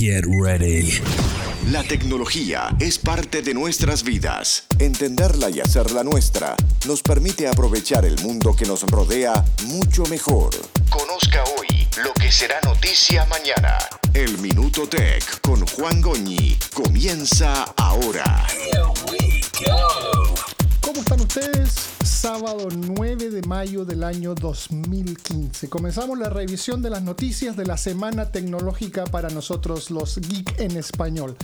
Get ready. La tecnología es parte de nuestras vidas. Entenderla y hacerla nuestra nos permite aprovechar el mundo que nos rodea mucho mejor. Conozca hoy lo que será noticia mañana. El Minuto Tech con Juan Goñi comienza ahora. ¿Cómo están ustedes? Sábado 9 de mayo del año 2015. Comenzamos la revisión de las noticias de la semana tecnológica para nosotros los geek en español.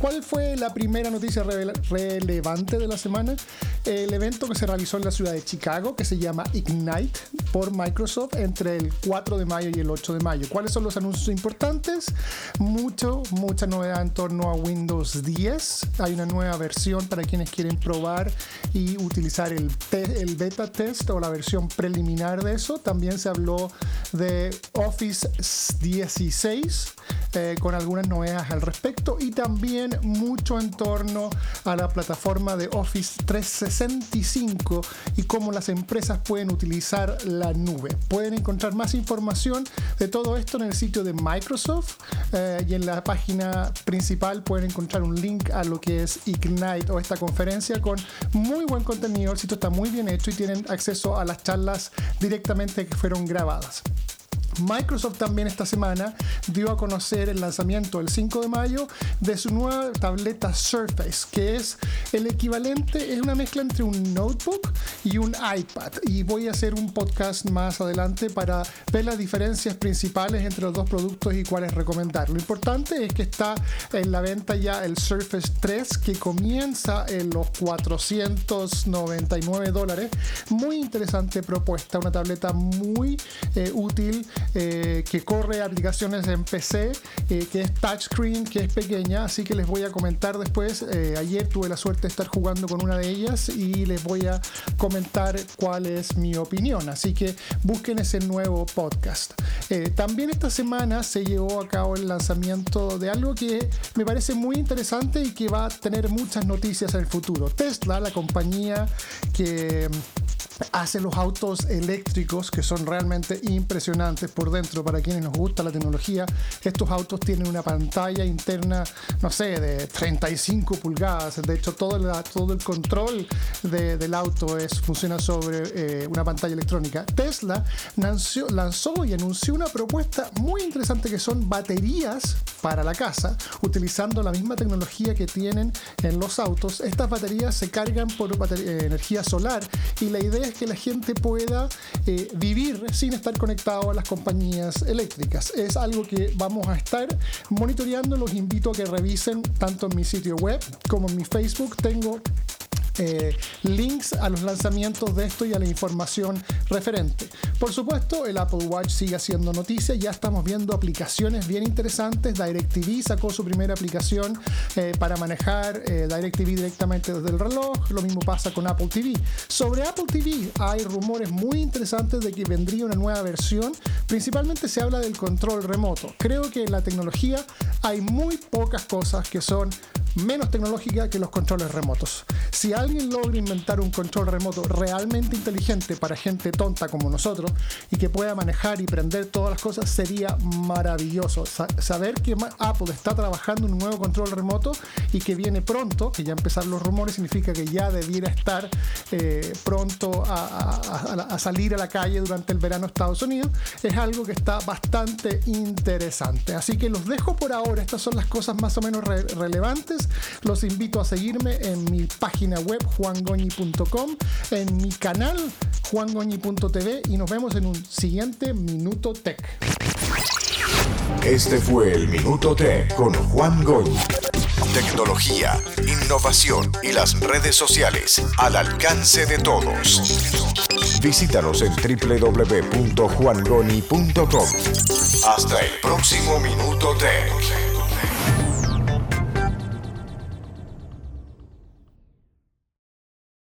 ¿Cuál fue la primera noticia relevante de la semana? El evento que se realizó en la ciudad de Chicago, que se llama Ignite por Microsoft entre el 4 de mayo y el 8 de mayo. ¿Cuáles son los anuncios importantes? Mucho, mucha novedad en torno a Windows 10. Hay una nueva versión para quienes quieren probar y utilizar el, el beta test o la versión preliminar de eso. También se habló de Office 16 eh, con algunas novedades al respecto y también mucho en torno a la plataforma de Office 365 y cómo las empresas pueden utilizar la nube. Pueden encontrar más información de todo esto en el sitio de Microsoft eh, y en la página principal pueden encontrar un link a lo que es Ignite o esta conferencia con muy buen contenido. El sitio está muy bien hecho y tienen acceso a las charlas directamente que fueron grabadas. Microsoft también esta semana dio a conocer el lanzamiento el 5 de mayo de su nueva tableta Surface, que es el equivalente, es una mezcla entre un notebook y un iPad. Y voy a hacer un podcast más adelante para ver las diferencias principales entre los dos productos y cuáles recomendar. Lo importante es que está en la venta ya el Surface 3 que comienza en los 499 dólares. Muy interesante propuesta, una tableta muy eh, útil eh, que corre aplicaciones en PC, eh, que es touchscreen, que es pequeña, así que les voy a comentar después. Eh, ayer tuve la suerte de estar jugando con una de ellas y les voy a comentar cuál es mi opinión. Así que busquen ese nuevo podcast. también esta semana se llevó a cabo el lanzamiento de algo que me parece muy interesante y que va a tener muchas noticias en el futuro. Tesla, la compañía que hace los autos eléctricos que son realmente impresionantes por dentro para quienes nos gusta la tecnología. Estos autos tienen una pantalla interna, no sé, de 35 pulgadas. De hecho, todo el, todo el control del auto es, funciona sobre eh, una pantalla electrónica. Tesla lanzó, lanzó y anunció una propuesta muy interesante que son baterías para la casa, utilizando la misma tecnología que tienen en los autos. Estas baterías se cargan por eh, energía solar y la idea es que la gente pueda eh, vivir sin estar conectado a las compañías eléctricas. Es algo que vamos a estar monitoreando. Los invito a que revisen tanto en mi sitio web como en mi Facebook. Tengo eh, links a los lanzamientos de esto y a la información referente. Por supuesto, el Apple Watch sigue haciendo noticias, ya estamos viendo aplicaciones bien interesantes. DirecTV sacó su primera aplicación eh, para manejar eh, DirecTV directamente desde el reloj, lo mismo pasa con Apple TV. Sobre Apple TV hay rumores muy interesantes de que vendría una nueva versión, principalmente se habla del control remoto. Creo que en la tecnología hay muy pocas cosas que son menos tecnológica que los controles remotos. Si alguien logra inventar un control remoto realmente inteligente para gente tonta como nosotros y que pueda manejar y prender todas las cosas, sería maravilloso. saber que Apple está trabajando un nuevo control remoto y que viene pronto, que ya empezaron los rumores, significa que ya debiera estar eh, pronto a, salir a la calle durante el verano Estados Unidos, es algo que está bastante interesante. Así que los dejo por ahora. Estas son las cosas más o menos relevantes los invito a seguirme en mi página web juangoñi.com, en mi canal juangoñi.tv y nos vemos en un siguiente Minuto Tech. Este fue el Minuto Tech con Juan Goñi. Tecnología, innovación y las redes sociales al alcance de todos. Visítanos en www.juangoni.com. Hasta el próximo Minuto Tech.